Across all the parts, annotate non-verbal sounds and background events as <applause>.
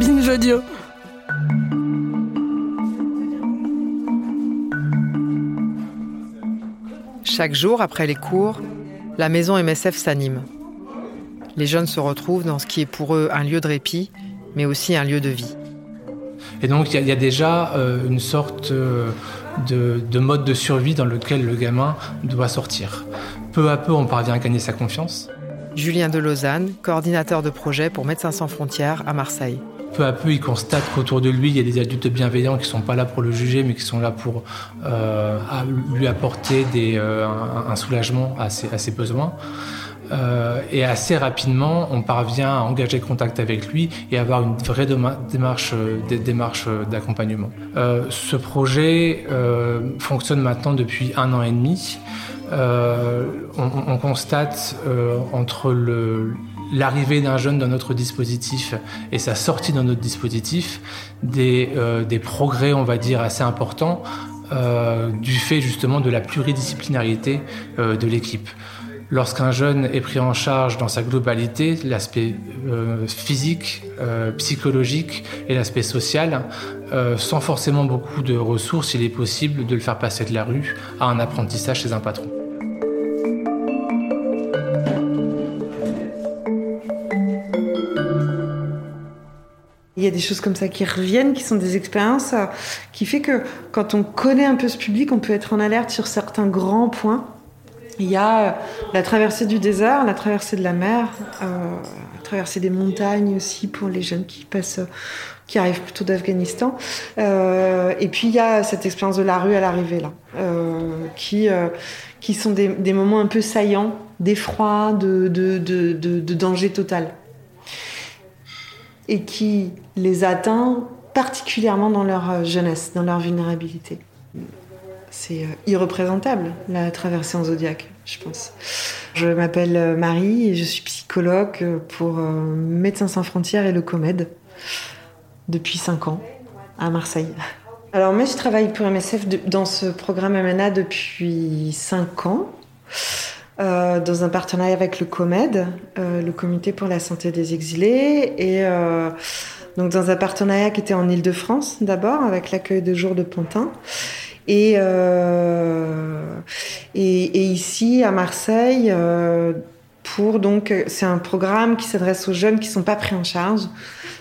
Binge audio. Chaque jour, après les cours, la maison MSF s'anime. Les jeunes se retrouvent dans ce qui est pour eux un lieu de répit, mais aussi un lieu de vie. Et donc il y, a déjà euh, une sorte euh, de, mode de survie dans lequel le gamin doit sortir. Peu à peu, on parvient à gagner sa confiance. Julien de Lausanne, coordinateur de projet pour Médecins sans frontières à Marseille. Peu à peu, il constate qu'autour de lui, il y a des adultes bienveillants qui ne sont pas là pour le juger, mais qui sont là pour euh, lui apporter un, soulagement à ses besoins. Euh, et assez rapidement, on parvient à engager contact avec lui et avoir une vraie démarche, euh, euh, d'accompagnement. ce projet fonctionne maintenant depuis un an et demi. On, constate entre l'arrivée d'un jeune dans notre dispositif et sa sortie dans notre dispositif des, des progrès, on va dire, assez importants du fait justement de la pluridisciplinarité de l'équipe. Lorsqu'un jeune est pris en charge dans sa globalité, l'aspect euh, physique, euh, psychologique et l'aspect social, euh, sans forcément beaucoup de ressources, il est possible de le faire passer de la rue à un apprentissage chez un patron. Y a des choses comme ça qui reviennent, qui sont des expériences qui fait que quand on connaît un peu ce public, on peut être en alerte sur certains grands points il y a euh, la traversée du désert, la traversée de la mer, euh, la traversée des montagnes aussi pour les jeunes qui passent, qui arrivent plutôt d'Afghanistan. Euh, et puis il y a cette expérience de la rue à l'arrivée là, euh, qui euh, qui sont des, moments un peu saillants, d'effroi, de, de, de, de, danger total, et qui les atteint particulièrement dans leur jeunesse, dans leur vulnérabilité c'est euh, irreprésentable, la traversée en zodiaque, je pense. Je m'appelle euh, Marie et je suis psychologue euh, pour Médecins sans frontières et le COMED depuis 5 ans à Marseille. Alors moi, je travaille pour MSF dans ce programme MNA depuis 5 ans. Dans un partenariat avec le COMED, le Comité pour la santé des exilés, et donc dans un partenariat qui était en Ile-de-France d'abord, avec l'accueil de jour de Pantin, euh, et, et, ici, à Marseille, euh, pour donc, c'est un programme qui s'adresse aux jeunes qui sont pas pris en charge.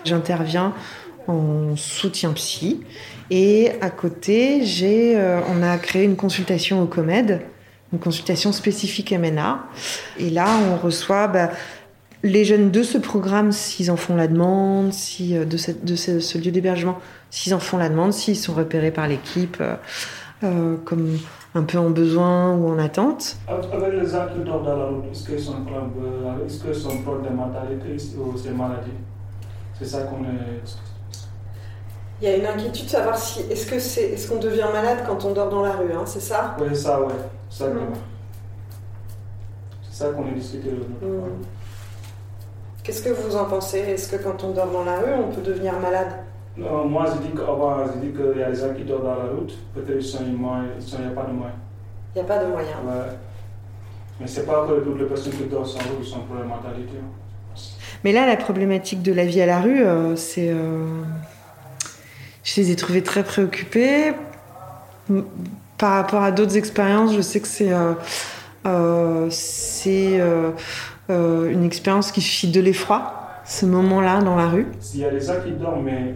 J'interviens en soutien psy. Et à côté, j'ai, euh, on a créé une consultation au COMED, une consultation spécifique MNA. Et là, on reçoit bah, les jeunes de ce programme, s'ils en font la demande, si, de, de ce, lieu d'hébergement, s'ils en font la demande, s'ils sont repérés par l'équipe, euh, euh, comme un peu en besoin ou en attente. Avec les gens qui dorment dans la route, est-ce qu'ils sont proches de mentalité ou c'est maladie? C'est ça qu'on est. Il y a une inquiétude de savoir si est-ce que c'est est-ce qu'on devient malade quand on dort dans la rue, hein, c'est ça? Oui, ça, ouais, ça. C'est ça qu'on a discuté. Mm. Qu'est-ce que vous en pensez? Est-ce que quand on dort dans la rue, on peut devenir malade? Non, moi, je dis qu'avant, je dis qu'il y a des gens qui dorment dans la route, peut-être qu'il n'y a pas de moyens. Il n'y a pas de moyens. Ouais. Mais c'est pas que toutes les personnes qui dorment sans route sont pour la mentalité. Hein. Mais là, la problématique de la vie à la rue, euh, c'est. Euh, je les ai trouvés très préoccupés. Par rapport à d'autres expériences, je sais que c'est. Euh, c'est une expérience qui suscite de l'effroi ce moment-là dans la rue S'il y a des gens qui dorment, mais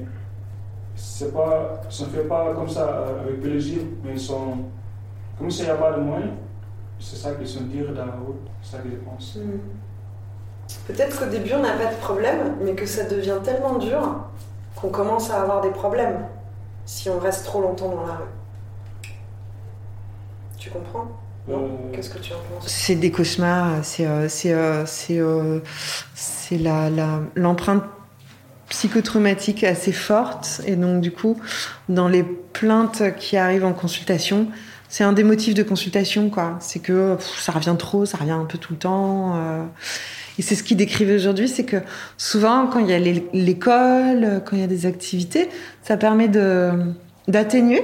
c'est pas, ça ne fait pas comme ça euh, avec plaisir, mais ils sont, comme s'il n'y a pas de moyens, c'est ça qu'ils sont dire dans la route, c'est ça que je pense. Hmm. Peut-être qu'au début on n'a pas de problème, mais que ça devient tellement dur qu'on commence à avoir des problèmes si on reste trop longtemps dans la rue. Tu comprends euh, Qu'est-ce que tu en penses C'est des cauchemars, c'est euh, c'est l'empreinte psychotraumatique assez forte. Et donc, du coup, dans les plaintes qui arrivent en consultation, c'est un des motifs de consultation, quoi. C'est que ça revient trop, ça revient un peu tout le temps. Euh. Et c'est ce qu'il décrivait aujourd'hui, c'est que souvent, quand il y a l'école, quand il y a des activités, ça permet d'atténuer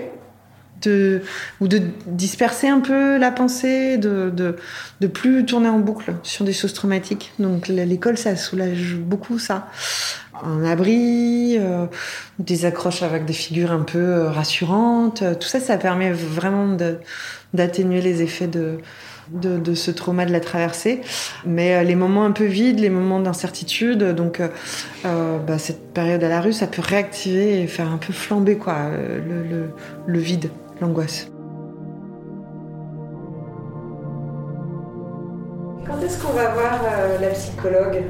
de, ou de disperser un peu la pensée, de, de, de, plus tourner en boucle sur des choses traumatiques. Donc l'école, ça soulage beaucoup ça. un abri, des accroches avec des figures un peu rassurantes. Tout ça, ça permet vraiment d'atténuer les effets de, de, ce trauma de la traversée. Mais les moments un peu vides, les moments d'incertitude, donc bah, cette période à la rue, ça peut réactiver et faire un peu flamber quoi, le vide, l'angoisse. Quand est-ce qu'on va voir euh, la psychologue?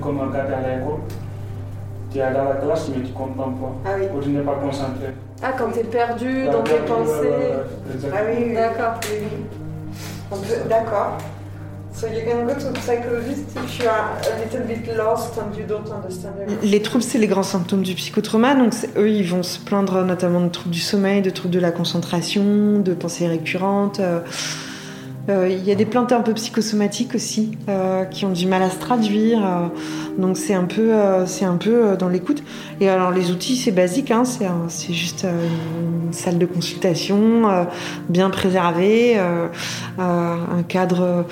Comme un cadre à l'école, tu es dans la classe mais tu comprends pas. Ah oui. Ou tu n'es pas concentré. Ah, quand tu es perdu dans tes pensées. ah oui, d'accord. Oui, D'accord. So you can Les troubles, c'est les grands symptômes du psychotrauma. Donc eux, ils vont se plaindre notamment de troubles du sommeil, de troubles de la concentration, de pensées récurrentes. Euh, il y a des plantes un peu psychosomatiques aussi euh, qui ont du mal à se traduire. Euh, donc c'est un peu, c'est un peu dans l'écoute. Et alors les outils, c'est basique, hein, c'est juste une salle de consultation bien préservée, un cadre,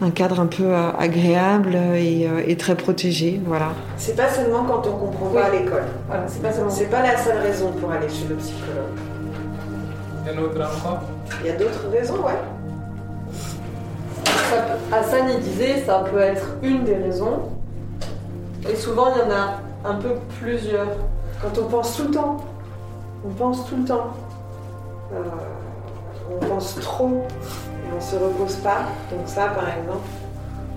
un cadre un peu agréable et, très protégé, voilà. C'est pas seulement quand on comprend pas à l'école. Voilà, c'est pas C'est pas la seule raison pour aller chez le psychologue. Il y a d'autres encore Il y a d'autres raisons, ouais. Hassan il disait ça peut être une des raisons. Et souvent il y en a un peu plusieurs. Quand on pense tout le temps, on pense tout le temps. Euh, on pense trop et on se repose pas. Donc ça par exemple,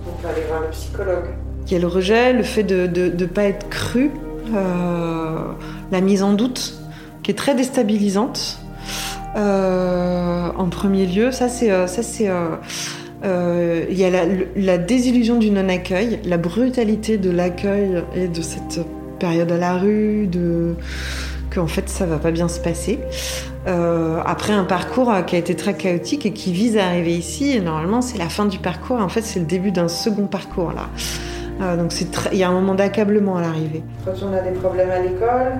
on peut aller voir le psychologue. Il y a le rejet, le fait de ne pas être cru, euh, la mise en doute qui est très déstabilisante. Euh, en premier lieu, ça c'est ça c'est euh, il y a la, désillusion du non-accueil, la brutalité de l'accueil et de cette période à la rue, de qu'en fait ça va pas bien se passer. Euh, après un parcours qui a été très chaotique et qui vise à arriver ici, et normalement c'est la fin du parcours, en fait c'est le début d'un second parcours là. Euh, donc il y a un moment d'accablement à l'arrivée. Quand on a des problèmes à l'école,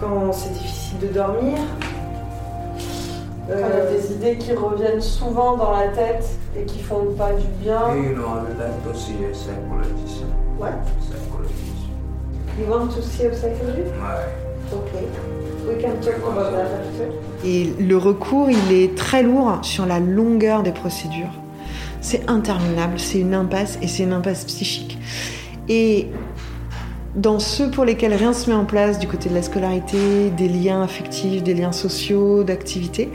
quand c'est difficile de dormir, a des idées qui reviennent souvent dans la tête et qui font pas du bien. You know, like to see a psychologist. What? Psychologist. You want to see a psychologist? Ouais. Okay. We can talk about that after. Et le recours, il est très lourd sur la longueur des procédures. C'est interminable, c'est une impasse et c'est une impasse psychique. Et dans ceux pour lesquels rien se met en place du côté de la scolarité, des liens affectifs, des liens sociaux, d'activité,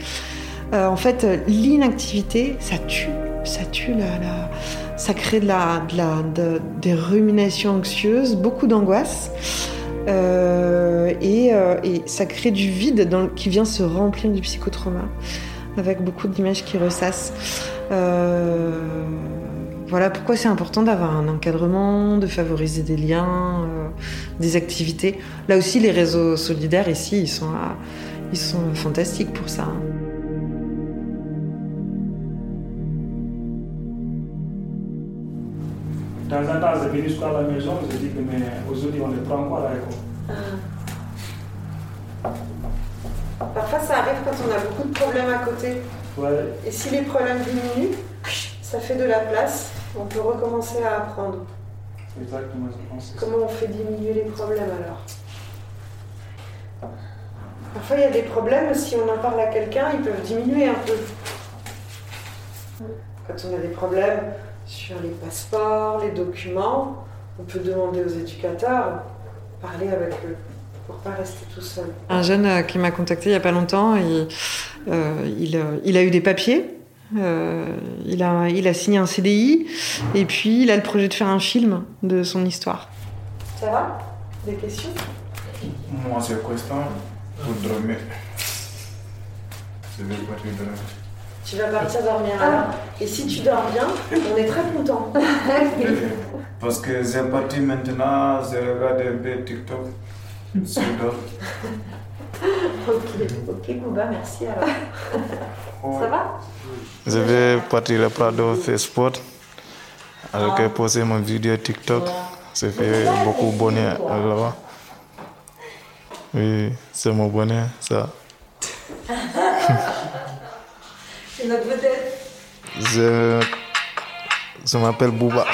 euh, en fait, l'inactivité, ça tue. Ça tue la, ça crée de la, des ruminations anxieuses, beaucoup d'angoisse. Euh, euh, et, ça crée du vide dans, qui vient se remplir du psychotrauma, avec beaucoup d'images qui ressassent. Voilà pourquoi c'est important d'avoir un encadrement, de favoriser des liens, euh, des activités. Là aussi, les réseaux solidaires ici, ils sont, ils sont fantastiques pour ça. De temps en temps, je viens jusqu'à la maison, je dis que mais aujourd'hui, on est pas encore à l'école. Parfois, ça arrive quand on a beaucoup de problèmes à côté. Ouais. Et si les problèmes diminuent, ça fait de la place on peut recommencer à apprendre. Exactement, je pense. Comment on fait diminuer les problèmes alors Parfois, il y a des problèmes, si on en parle à quelqu'un, ils peuvent diminuer un peu. Quand on a des problèmes sur les passeports, les documents, on peut demander aux éducateurs, parler avec eux pour pas rester tout seul. Un jeune euh, qui m'a contacté il y a pas longtemps, euh, il, euh, il a eu des papiers il, a, il a signé un CDI et puis il a le projet de faire un film de son histoire. Ça va? Des questions? Moi, c'est question pour dormir. Je vais partir dormir. Tu vas partir dormir alors Et si tu dors bien, on est très content. <laughs> Parce que j'ai parti maintenant, je regarde un peu TikTok. Je dors. <laughs> <laughs> ok, ok, Bouba, merci alors. <laughs> Ça va? Je vais partir le Prado faire sport avec ah. poser mon vidéo TikTok. Ça fait beaucoup de bonheur là-bas. Oui, c'est mon bonheur, ça. <laughs> c'est notre vedette. Je, je m'appelle Bouba.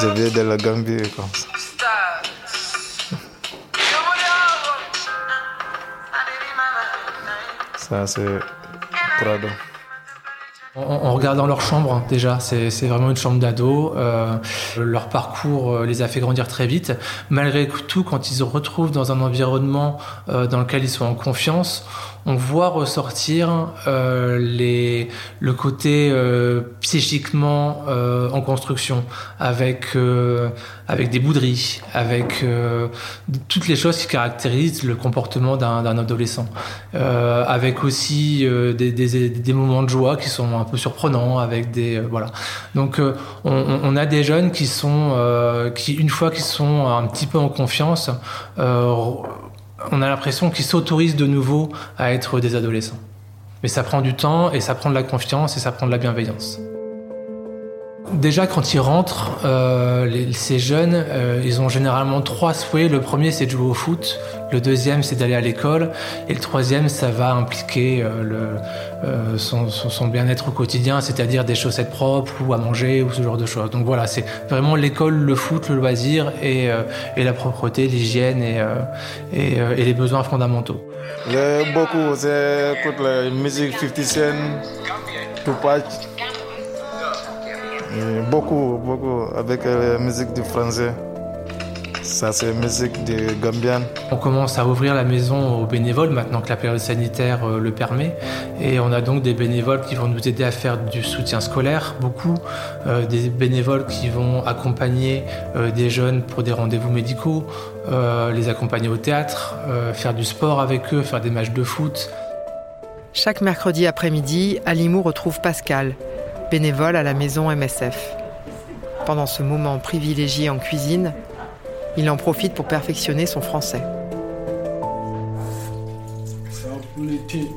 Je viens de la Gambie comme ça. Ça, Prado. En, regardant leur chambre, hein, déjà, c'est vraiment une chambre d'ado. Euh, leur parcours euh, les a fait grandir très vite. Malgré tout, quand ils se retrouvent dans un environnement euh, dans lequel ils sont en confiance, on voit ressortir euh, les, le côté euh, psychiquement en construction, avec, avec des bouderies, avec toutes les choses qui caractérisent le comportement d'un adolescent, avec aussi des, des, des, moments de joie qui sont un peu surprenants, avec des voilà. Donc on, on, a des jeunes qui sont qui une fois qu'ils sont un petit peu en confiance on a l'impression qu'ils s'autorisent de nouveau à être des adolescents. Mais ça prend du temps et ça prend de la confiance et ça prend de la bienveillance. Déjà, quand ils rentrent, euh, les, ces jeunes, euh, ils ont généralement trois souhaits. Le premier, c'est de jouer au foot. Le deuxième, c'est d'aller à l'école. Et le troisième, ça va impliquer euh, son, bien-être au quotidien, c'est-à-dire des chaussettes propres ou à manger ou ce genre de choses. Donc voilà, c'est vraiment l'école, le foot, le loisir et, la propreté, l'hygiène et, les besoins fondamentaux. Beaucoup, j'écoute la musique 50 Cent, Tupac. Beaucoup, beaucoup, avec la musique du français. Ça, c'est musique de Gambian. On commence à ouvrir la maison aux bénévoles maintenant que la période sanitaire euh, le permet. Et on a donc des bénévoles qui vont nous aider à faire du soutien scolaire, beaucoup. Euh, des bénévoles qui vont accompagner euh, des jeunes pour des rendez-vous médicaux, euh, les accompagner au théâtre, euh, faire du sport avec eux, faire des matchs de foot. Chaque mercredi après-midi, Alimou retrouve Pascal, bénévole à la maison MSF. Pendant ce moment privilégié en cuisine, il en profite pour perfectionner son français. Le thé.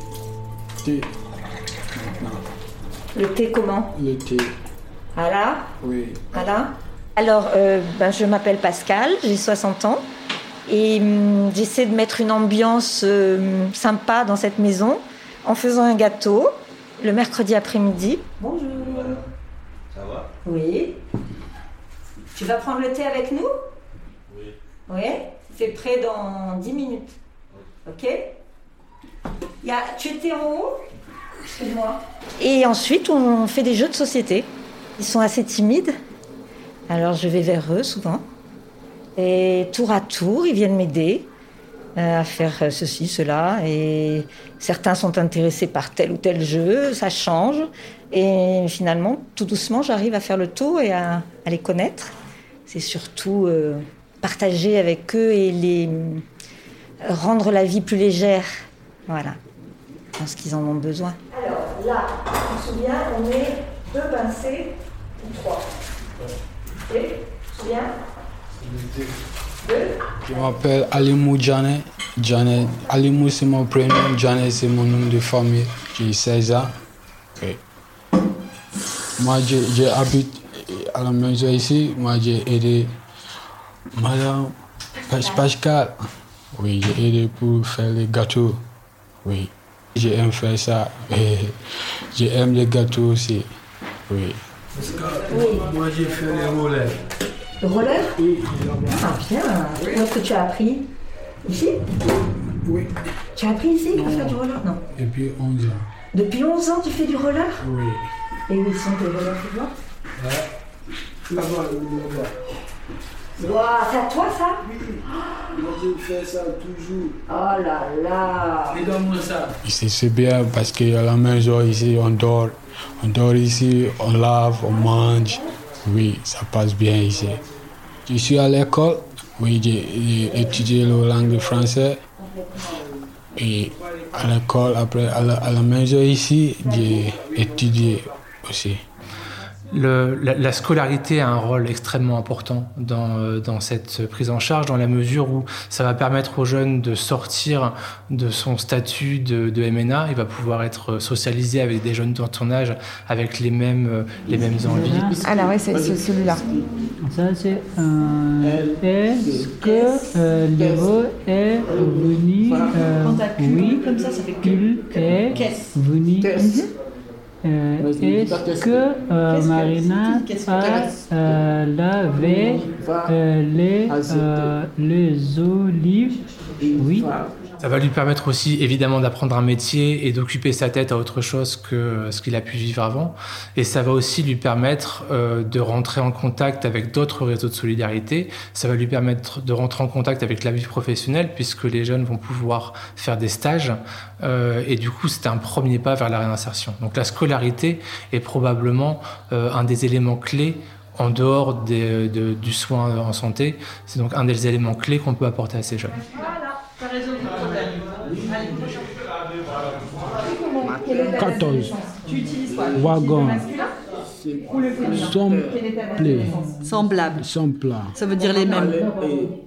thé. Le thé comment Le thé. Ah là Oui. Ah Alors, euh, ben, je m'appelle Pascal, j'ai 60 ans. Et hum, j'essaie de mettre une ambiance euh, sympa dans cette maison en faisant un gâteau le mercredi après-midi. Bonjour. Oui. Tu vas prendre le thé avec nous? Oui. Oui. C'est prêt dans 10 minutes. Ok? Il y a... Tu étais en haut? Excuse-moi. Et ensuite, on fait des jeux de société. Ils sont assez timides. Alors, je vais vers eux souvent. Et tour à tour, ils viennent m'aider euh, à faire ceci, cela. Et certains sont intéressés par tel ou tel jeu, ça change. Et finalement, tout doucement, j'arrive à faire le tour et à, à les connaître. C'est surtout euh, partager avec eux et les rendre la vie plus légère. Voilà. Je pense qu'ils en ont besoin. Alors là, tu te souviens, on met deux pincées ou trois? Ok Tu te souviens? Deux Je m'appelle Alimou Djane. Djane. Alimou, c'est mon prénom. Djane, c'est mon nom de famille. J'ai 16 ans. Moi, j'habite à la maison ici. Moi, j'ai aidé Madame Pascal. Oui, j'ai aidé pour faire les gâteaux. Oui, j'aime faire ça. J'aime les gâteaux aussi. Oui. Moi, j'ai fait les rollers. Le roller Oui. Ah bien. Où est-ce que tu as appris Ici Oui. Tu as appris ici à faire du roller Non. Et puis 11 ans. Depuis 11 ans, tu fais du roller Oui. Et où sont tes rollers, tu vois Là-bas, là-bas. Waouh, c'est à toi ça Moi, je fais ça toujours. Oh là là Regarde-moi ça. Ici, c'est bien parce qu'à la maison, ici, on dort. On dort ici, on lave, on mange. Oui, ça passe bien ici. Je suis à l'école. Oui, j'ai étudié la langue française. Et à l'école, après, à la, à la maison ici, j'ai étudié aussi. Le, la, la, scolarité a un rôle extrêmement important dans, euh, dans, cette prise en charge, dans la mesure où ça va permettre aux jeunes de sortir de son statut de, de MNA. Il va pouvoir être socialisé avec des jeunes de son âge, avec les mêmes, les mêmes envies. Alors, ouais, c'est celui-là. Ça, c'est un. Est-ce que euh, Léo est venu. Euh, oui, comme ça, ça fait il est venu. Euh, Est-ce que euh, Marina a euh, lavé les, les olives? Oui. Ça va lui permettre aussi évidemment d'apprendre un métier et d'occuper sa tête à autre chose que ce qu'il a pu vivre avant. Et ça va aussi lui permettre euh, de rentrer en contact avec d'autres réseaux de solidarité. Ça va lui permettre de rentrer en contact avec la vie professionnelle puisque les jeunes vont pouvoir faire des stages. Euh, et du coup, c'est un premier pas vers la réinsertion. Donc la scolarité est probablement euh, un des éléments clés en dehors des, de, du soin en santé. C'est donc un des éléments clés qu'on peut apporter à ces jeunes. Voilà, t'as résolu le problème. Allez, prochain. 14. Tu utilises quoi? Wagon. masculin? Semblable. Ça veut dire les mêmes.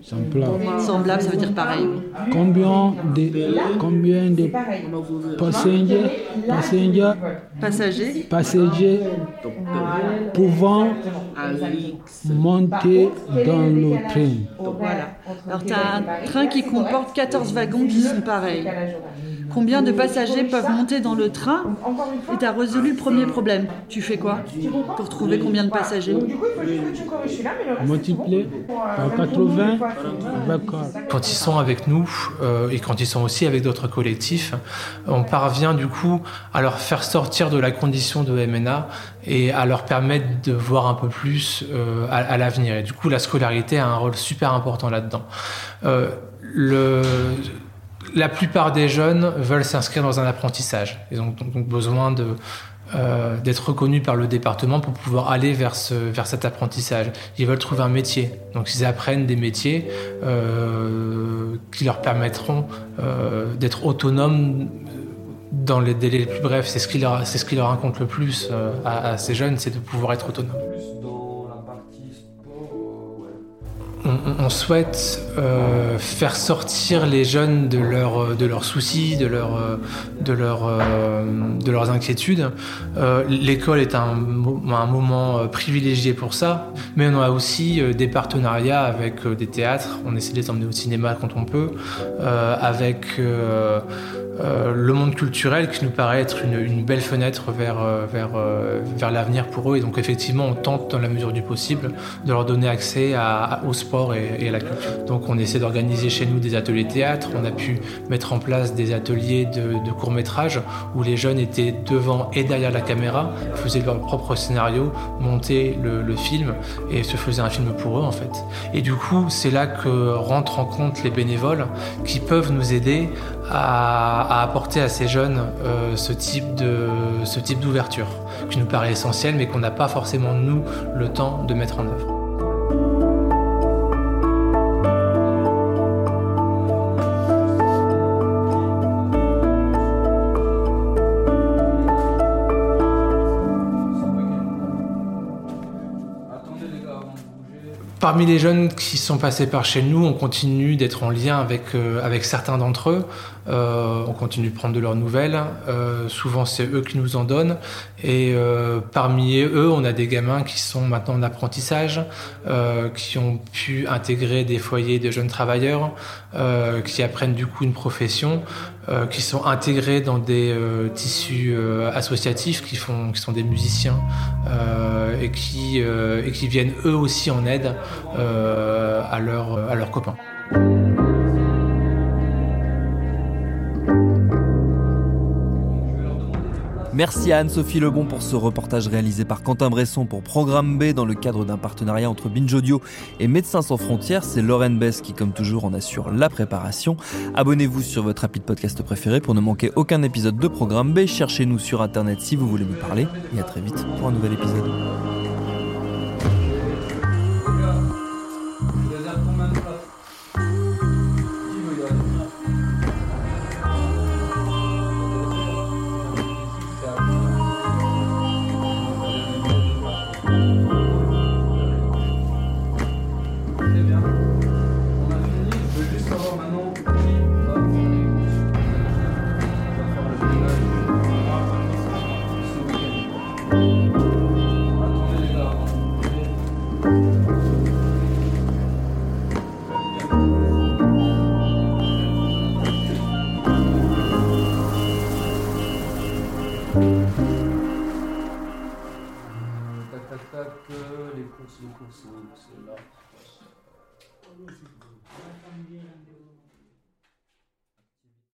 Sempla. Semblable, ça veut dire pareil. Combien de, combien de passagers, passagers, Passager. passagers pouvant monter dans le train? Voilà. Alors, tu as un train qui comporte 14 wagons qui sont pareils. Combien de passagers peuvent monter dans le train Et tu as résolu le premier problème. Tu fais quoi pour trouver combien de passagers? Multiplié par 80 D'accord. Quand ils sont avec nous euh, et quand ils sont aussi avec d'autres collectifs, on parvient du coup à leur faire sortir de la condition de MNA et à leur permettre de voir un peu plus euh, à, à l'avenir. Et du coup, la scolarité a un rôle super important là-dedans. Euh, le, la plupart des jeunes veulent s'inscrire dans un apprentissage. Ils ont donc besoin de euh, d'être reconnus par le département pour pouvoir aller vers, ce, vers cet apprentissage. Ils veulent trouver un métier, donc ils apprennent des métiers euh, qui leur permettront euh, d'être autonomes dans les délais les plus brefs. C'est ce qui leur, c'est ce qui leur raconte le plus à, à ces jeunes, c'est de pouvoir être autonome. On, on- on souhaite euh, faire sortir les jeunes de, leur, de leurs soucis, de, leur, euh, de, leur, euh, de leurs inquiétudes. Euh, L'école est un, un moment euh, privilégié pour ça, mais on a aussi euh, des partenariats avec euh, des théâtres. On essaie de les emmener au cinéma quand on peut, euh, avec euh, euh, le monde culturel qui nous paraît être une, belle fenêtre vers, euh, vers, euh, vers l'avenir pour eux. Et donc effectivement, on tente dans la mesure du possible de leur donner accès au sport et, et à la culture. Donc on essaie d'organiser chez nous des ateliers théâtre. On a pu mettre en place des ateliers de, de court métrage où les jeunes étaient devant et derrière la caméra, faisaient leur propre scénario, montaient le, film et se faisaient un film pour eux en fait. Et du coup, c'est là que rentrent en compte les bénévoles qui peuvent nous aider à, apporter à ces jeunes euh, ce type ce type d'ouverture qui nous paraît essentiel mais qu'on n'a pas forcément nous le temps de mettre en œuvre. Parmi les jeunes qui sont passés par chez nous, on continue d'être en lien avec, euh, avec certains d'entre eux. Euh, on continue de prendre de leurs nouvelles. Euh, souvent, c'est eux qui nous en donnent. Et parmi eux, on a des gamins qui sont maintenant en apprentissage, qui ont pu intégrer des foyers de jeunes travailleurs, qui apprennent du coup une profession, euh, qui sont intégrés dans des euh, tissus euh, associatifs, qui, font, qui sont des musiciens et, qui, et qui viennent eux aussi en aide à, à leurs copains. Merci à Anne-Sophie Lebon pour ce reportage réalisé par Quentin Bresson pour Programme B dans le cadre d'un partenariat entre Binge Audio et Médecins sans frontières. C'est Lauren Bess qui, comme toujours, en assure la préparation. Abonnez-vous sur votre appli de podcast préféré pour ne manquer aucun épisode de Programme B. Cherchez-nous sur Internet si vous voulez nous parler. Et à très vite pour un nouvel épisode.